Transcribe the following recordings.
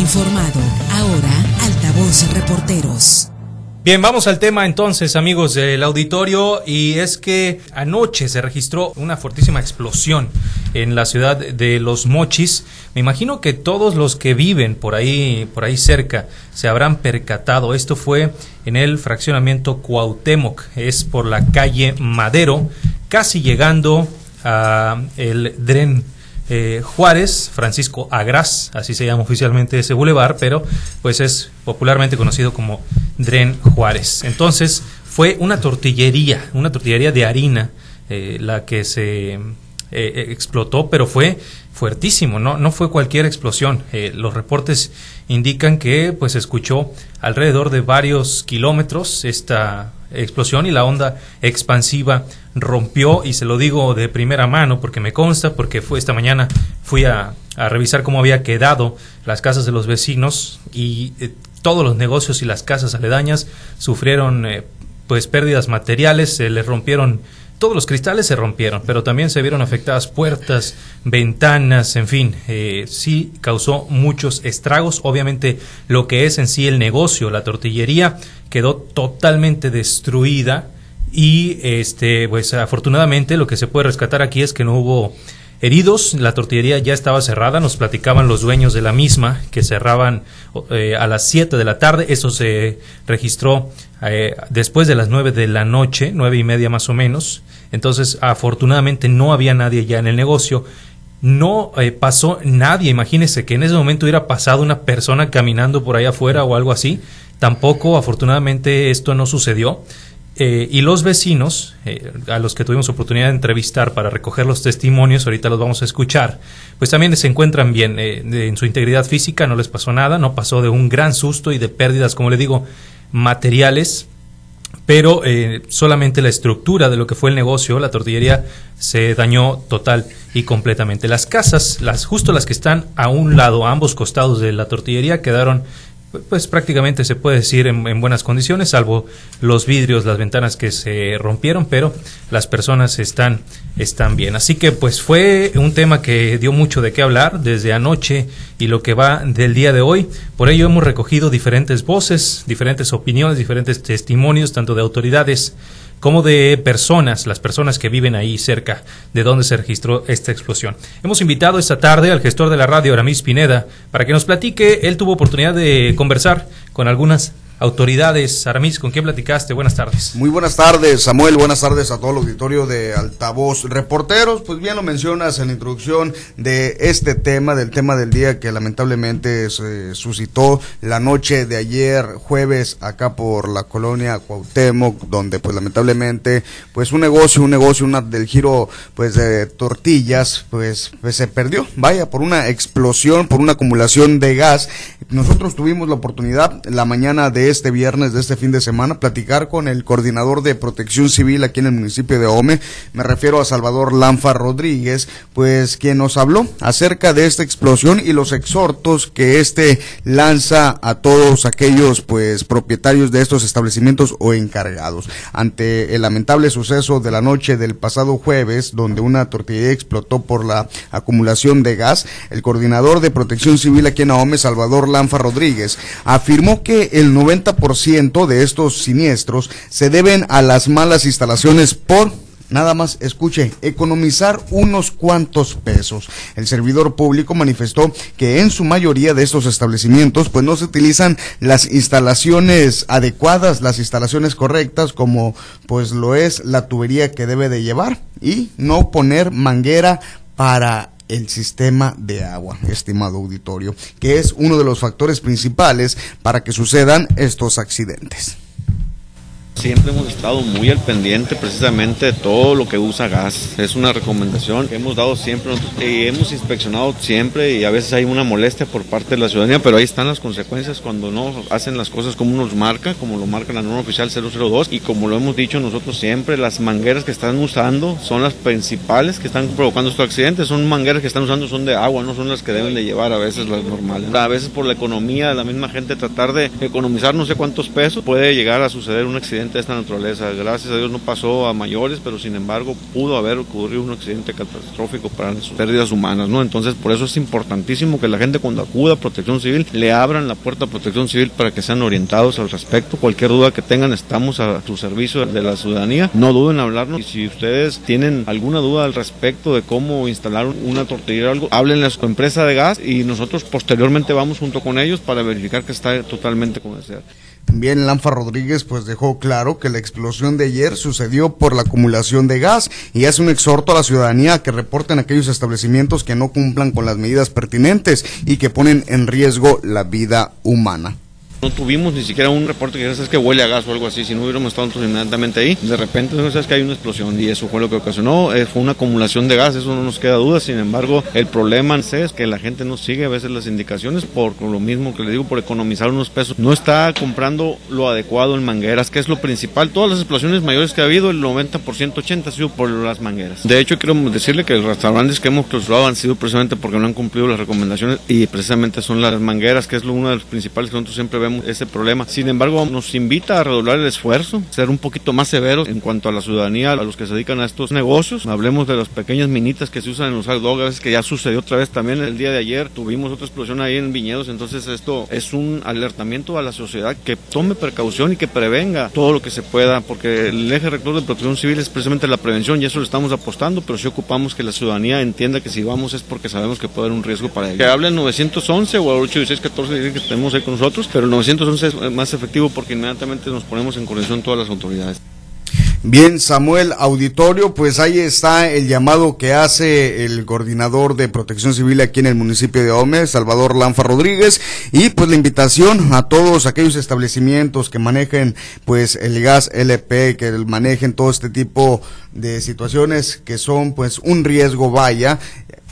informado. Ahora, Altavoz Reporteros. Bien, vamos al tema entonces, amigos del auditorio, y es que anoche se registró una fortísima explosión en la ciudad de Los Mochis. Me imagino que todos los que viven por ahí, por ahí cerca, se habrán percatado. Esto fue en el fraccionamiento Cuauhtémoc, es por la calle Madero, casi llegando a el Dren eh, Juárez, Francisco Agras, así se llama oficialmente ese bulevar, pero pues es popularmente conocido como Dren Juárez. Entonces fue una tortillería, una tortillería de harina eh, la que se eh, explotó, pero fue fuertísimo, no, no fue cualquier explosión. los reportes indican que pues escuchó alrededor de varios kilómetros esta explosión y la onda expansiva rompió y se lo digo de primera mano porque me consta, porque fue esta mañana fui a, revisar cómo había quedado las casas de los vecinos y eh, todos los negocios y las casas aledañas sufrieron eh, pues pérdidas materiales, se les rompieron todos los cristales se rompieron, pero también se vieron afectadas puertas, ventanas, en fin, eh, sí causó muchos estragos. Obviamente lo que es en sí el negocio, la tortillería, quedó totalmente destruida y este pues afortunadamente lo que se puede rescatar aquí es que no hubo heridos, la tortillería ya estaba cerrada, nos platicaban los dueños de la misma que cerraban eh, a las 7 de la tarde, eso se registró eh, después de las 9 de la noche, nueve y media más o menos, entonces afortunadamente no había nadie ya en el negocio, no eh, pasó nadie, imagínese que en ese momento hubiera pasado una persona caminando por ahí afuera o algo así, tampoco afortunadamente esto no sucedió. Eh, y los vecinos, eh, a los que tuvimos oportunidad de entrevistar para recoger los testimonios, ahorita los vamos a escuchar, pues también se encuentran bien eh, en su integridad física, no les pasó nada, no pasó de un gran susto y de pérdidas, como le digo, materiales, pero solamente la estructura de lo que fue el negocio, la tortillería, se dañó total y completamente. Las casas, las justo las que están a un lado, a ambos costados de la tortillería, quedaron pues prácticamente se puede decir en, buenas condiciones, salvo los vidrios, las ventanas que se rompieron, pero las personas están, están bien. Así que pues fue un tema que dio mucho de qué hablar desde anoche y lo que va del día de hoy. Por ello hemos recogido diferentes voces, diferentes opiniones, diferentes testimonios, tanto de autoridades como de personas, las personas que viven ahí cerca de donde se registró esta explosión. Hemos invitado esta tarde al gestor de la radio, Aramis Pineda, para que nos platique. Él tuvo oportunidad de conversar con algunas autoridades. Aramis, ¿con quién platicaste? Buenas tardes. Muy buenas tardes, Samuel. Buenas tardes a todo el auditorio de Altavoz Reporteros. Pues bien lo mencionas en la introducción de este tema, del tema del día que lamentablemente se suscitó la noche de ayer, jueves, acá por la colonia Cuauhtémoc, donde pues lamentablemente pues un negocio, un negocio, una del giro pues de tortillas, pues, pues se perdió. Vaya, por una explosión, por una acumulación de gas. Nosotros tuvimos la oportunidad la mañana de este viernes, de este fin de semana, platicar con el coordinador de protección civil aquí en el municipio de Ome. Me refiero a Salvador Lanfa Rodríguez, pues quien nos habló acerca de esta explosión y los exhortos que este lanza a todos aquellos pues propietarios de estos establecimientos o encargados. Ante el lamentable suceso de la noche del pasado jueves, donde una tortillería explotó por la acumulación de gas, el coordinador de protección civil aquí en Ahome, Salvador Lanfa Rodríguez, afirmó que el 90 ciento de estos siniestros se deben a las malas instalaciones por nada más, escuche, economizar unos cuantos pesos. El servidor público manifestó que en su mayoría de estos establecimientos pues no se utilizan las instalaciones adecuadas, las instalaciones correctas como pues lo es la tubería que debe de llevar y no poner manguera para el sistema de agua, estimado auditorio, que es uno de los factores principales para que sucedan estos accidentes. Siempre hemos estado muy al pendiente precisamente de todo lo que usa gas. Es una recomendación que hemos dado siempre y hemos inspeccionado siempre y a veces hay una molestia por parte de la ciudadanía, pero ahí están las consecuencias cuando no hacen las cosas como nos marca, como lo marca la norma oficial 002 y como lo hemos dicho nosotros siempre, las mangueras que están usando son las principales que están provocando estos accidentes. Son mangueras que están usando son de agua, no son las que deben de llevar a veces las normales. A veces por la economía de la misma gente tratar de economizar no sé cuántos pesos puede llegar a suceder un accidente de esta naturaleza. Gracias a Dios no pasó a mayores, pero sin embargo pudo haber ocurrido un accidente catastrófico para sus pérdidas humanas, ¿no? Entonces por eso es importantísimo que la gente cuando acuda a Protección Civil le abran la puerta a Protección Civil para que sean orientados al respecto. Cualquier duda que tengan estamos a su servicio de la ciudadanía. No duden en hablarnos y si ustedes tienen alguna duda al respecto de cómo instalar una tortillería o algo, háblenle a su empresa de gas y nosotros posteriormente vamos junto con ellos para verificar que está totalmente comercial. También Lanfa Rodríguez pues dejó claro que la explosión de ayer sucedió por la acumulación de gas y hace un exhorto a la ciudadanía a que reporten aquellos establecimientos que no cumplan con las medidas pertinentes y que ponen en riesgo la vida humana. No tuvimos ni siquiera un reporte que sabes que huele a gas o algo así. Si no hubiéramos estado inmediatamente ahí, de repente sabes que hay una explosión y eso fue lo que ocasionó. Eh, fue una acumulación de gas, eso no nos queda duda. Sin embargo, el problema es que la gente no sigue a veces las indicaciones por lo mismo que le digo, por economizar unos pesos. No está comprando lo adecuado en mangueras, que es lo principal. Todas las explosiones mayores que ha habido, el 90%, 80% ha sido por las mangueras. De hecho, quiero decirle que los restaurantes que hemos clausurado han sido precisamente porque no han cumplido las recomendaciones y precisamente son las mangueras, que es uno de los principales que nosotros siempre vemos ese problema. Sin embargo, nos invita a redoblar el esfuerzo, ser un poquito más severos en cuanto a la ciudadanía, a los que se dedican a estos negocios. Hablemos de las pequeñas minitas que se usan en los hot dogs, que ya sucedió otra vez también el día de ayer. Tuvimos otra explosión ahí en Viñedos, entonces esto es un alertamiento a la sociedad que tome precaución y que prevenga todo lo que se pueda, porque el eje rector de protección civil es precisamente la prevención y eso lo estamos apostando, pero si ocupamos que la ciudadanía entienda que si vamos es porque sabemos que puede haber un riesgo para ellos. Que hablen 911 o 81614 que tenemos ahí con nosotros, pero el 911 es más efectivo porque inmediatamente nos ponemos en conexión todas las autoridades. Bien, Samuel Auditorio, pues ahí está el llamado que hace el coordinador de protección civil aquí en el municipio de Ome, Salvador Lanfa Rodríguez, y pues la invitación a todos aquellos establecimientos que manejen pues el gas LP, que manejen todo este tipo de situaciones que son pues un riesgo vaya,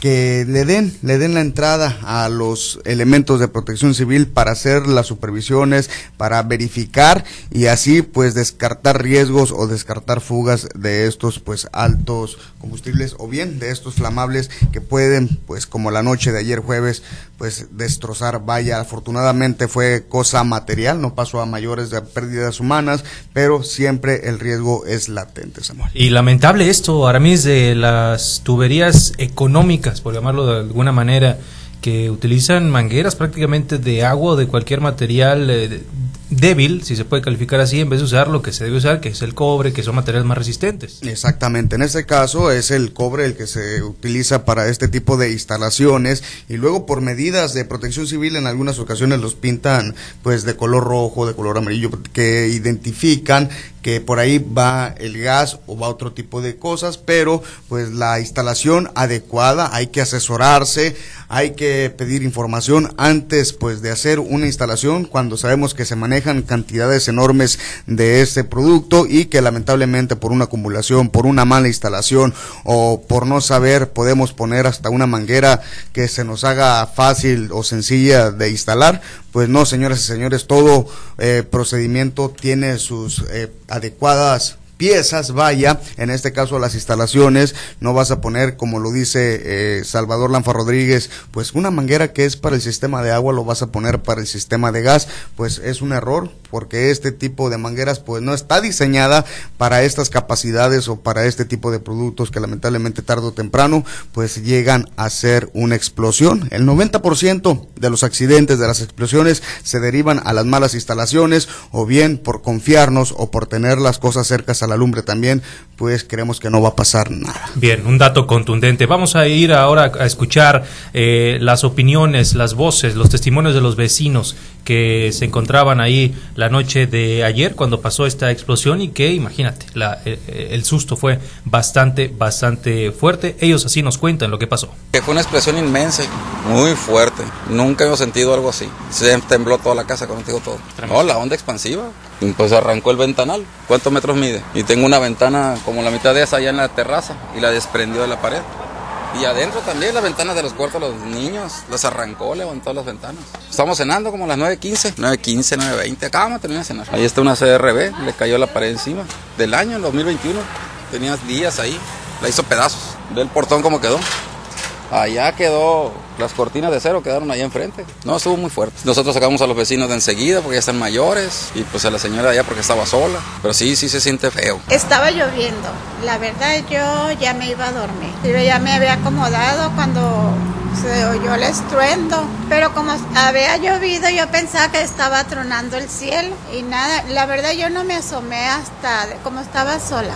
que le den, le den la entrada a los elementos de protección civil para hacer las supervisiones, para verificar y así pues descartar riesgos o descartar fugas de estos pues altos combustibles o bien de estos flamables que pueden pues como la noche de ayer jueves pues destrozar. Vaya afortunadamente fue cosa material no pasó a mayores pérdidas humanas pero siempre el riesgo es latente Samuel. Y lamentable esto Aramis de las tuberías económicas por llamarlo de alguna manera, que utilizan mangueras prácticamente de agua o de cualquier material eh, débil, si se puede calificar así, en vez de usar lo que se debe usar, que es el cobre, que son materiales más resistentes. Exactamente, en este caso es el cobre el que se utiliza para este tipo de instalaciones y luego por medidas de protección civil en algunas ocasiones los pintan pues de color rojo, de color amarillo, que identifican que por ahí va el gas o va otro tipo de cosas, pero pues la instalación adecuada, hay que asesorarse, hay que pedir información antes pues de hacer una instalación cuando sabemos que se manejan cantidades enormes de este producto y que lamentablemente por una acumulación, por una mala instalación o por no saber podemos poner hasta una manguera que se nos haga fácil o sencilla de instalar, pues no, señoras y señores, todo eh, procedimiento tiene sus eh, adecuadas piezas, vaya, en este caso las instalaciones, no vas a poner, como lo dice eh, Salvador Lanfa Rodríguez, pues una manguera que es para el sistema de agua, lo vas a poner para el sistema de gas, pues es un error, porque este tipo de mangueras pues no está diseñada para estas capacidades o para este tipo de productos que lamentablemente tarde o temprano pues llegan a ser una explosión. El 90% de los accidentes de las explosiones se derivan a las malas instalaciones o bien por confiarnos o por tener las cosas cercas a la lumbre también, pues creemos que no va a pasar nada. Bien, un dato contundente. Vamos a ir ahora a escuchar eh, las opiniones, las voces, los testimonios de los vecinos que se encontraban ahí la noche de ayer cuando pasó esta explosión y que, imagínate, la, el, el, susto fue bastante, bastante fuerte. Ellos así nos cuentan lo que pasó. Que fue una explosión inmensa, muy fuerte. Nunca hemos sentido algo así. Se tembló toda la casa, contigo todo. No, la onda expansiva. Pues arrancó el ventanal. ¿Cuántos metros mide? Y tengo una ventana como la mitad de esa allá en la terraza y la desprendió de la pared. Y adentro también las ventanas de los cuartos los niños, las arrancó, levantó las ventanas. Estamos cenando como a las 9.15, 9.15, 9.20, acabamos de terminar de cenar. Ahí está una CRB, le cayó la pared encima. Del año, el 2021, tenía días ahí, la hizo pedazos. Ve el portón como quedó. Allá quedó, las cortinas de cero quedaron allá enfrente. No, estuvo muy fuerte. Nosotros sacamos a los vecinos de enseguida porque ya están mayores y pues a la señora allá porque estaba sola. Pero sí, sí se siente feo. Estaba lloviendo. La verdad yo ya me iba a dormir. Yo ya me había acomodado cuando se oyó el estruendo, pero como había llovido yo pensaba que estaba tronando el cielo y nada, la verdad yo no me asomé hasta como estaba sola,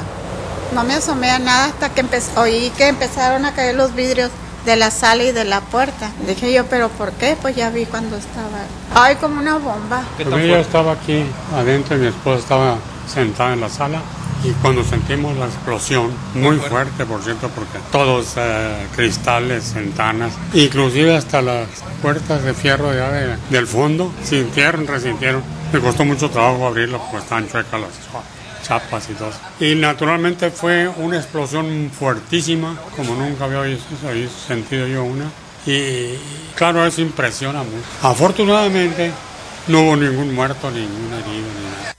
no me asomé a nada hasta que empezó, oí que empezaron a caer los vidrios de la sala y de la puerta. Dije yo, pero ¿por qué? Pues ya vi cuando estaba, ay, como una bomba. Porque yo estaba aquí adentro y mi esposa estaba sentada en la sala y cuando sentimos la explosión, muy fuerte por cierto, porque todos eh, cristales, ventanas, inclusive hasta las puertas de fierro ya del fondo, sintieron, resintieron. Me costó mucho trabajo abrirlo porque estaban chuecas las chapas y todo. Y naturalmente fue una explosión fuertísima, como nunca había sentido yo una. Y claro, eso impresiona mucho. Afortunadamente no hubo ningún muerto, ningún herido, ni nada.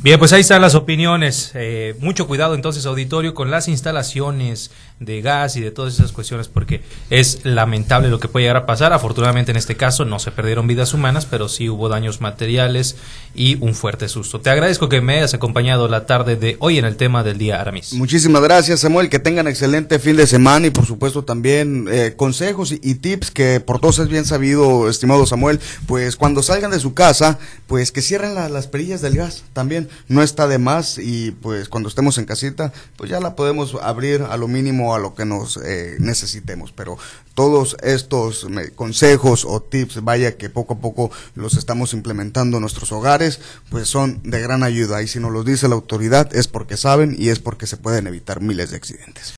Bien, pues ahí están las opiniones. Eh, mucho cuidado entonces, auditorio, con las instalaciones de gas y de todas esas cuestiones, porque es lamentable lo que puede llegar a pasar. Afortunadamente en este caso no se perdieron vidas humanas, pero sí hubo daños materiales y un fuerte susto. Te agradezco que me hayas acompañado la tarde de hoy en el tema del día Aramis. Muchísimas gracias, Samuel. Que tengan excelente fin de semana y por supuesto también eh, consejos y, tips que por todos es bien sabido, estimado Samuel, pues cuando salgan de su casa, pues que cierren la, las perillas del gas también no está de más y pues cuando estemos en casita, pues ya la podemos abrir a lo mínimo a lo que nos eh, necesitemos. Pero todos estos consejos o tips, vaya que poco a poco los estamos implementando en nuestros hogares, pues son de gran ayuda. Y si nos lo dice la autoridad es porque saben y es porque se pueden evitar miles de accidentes.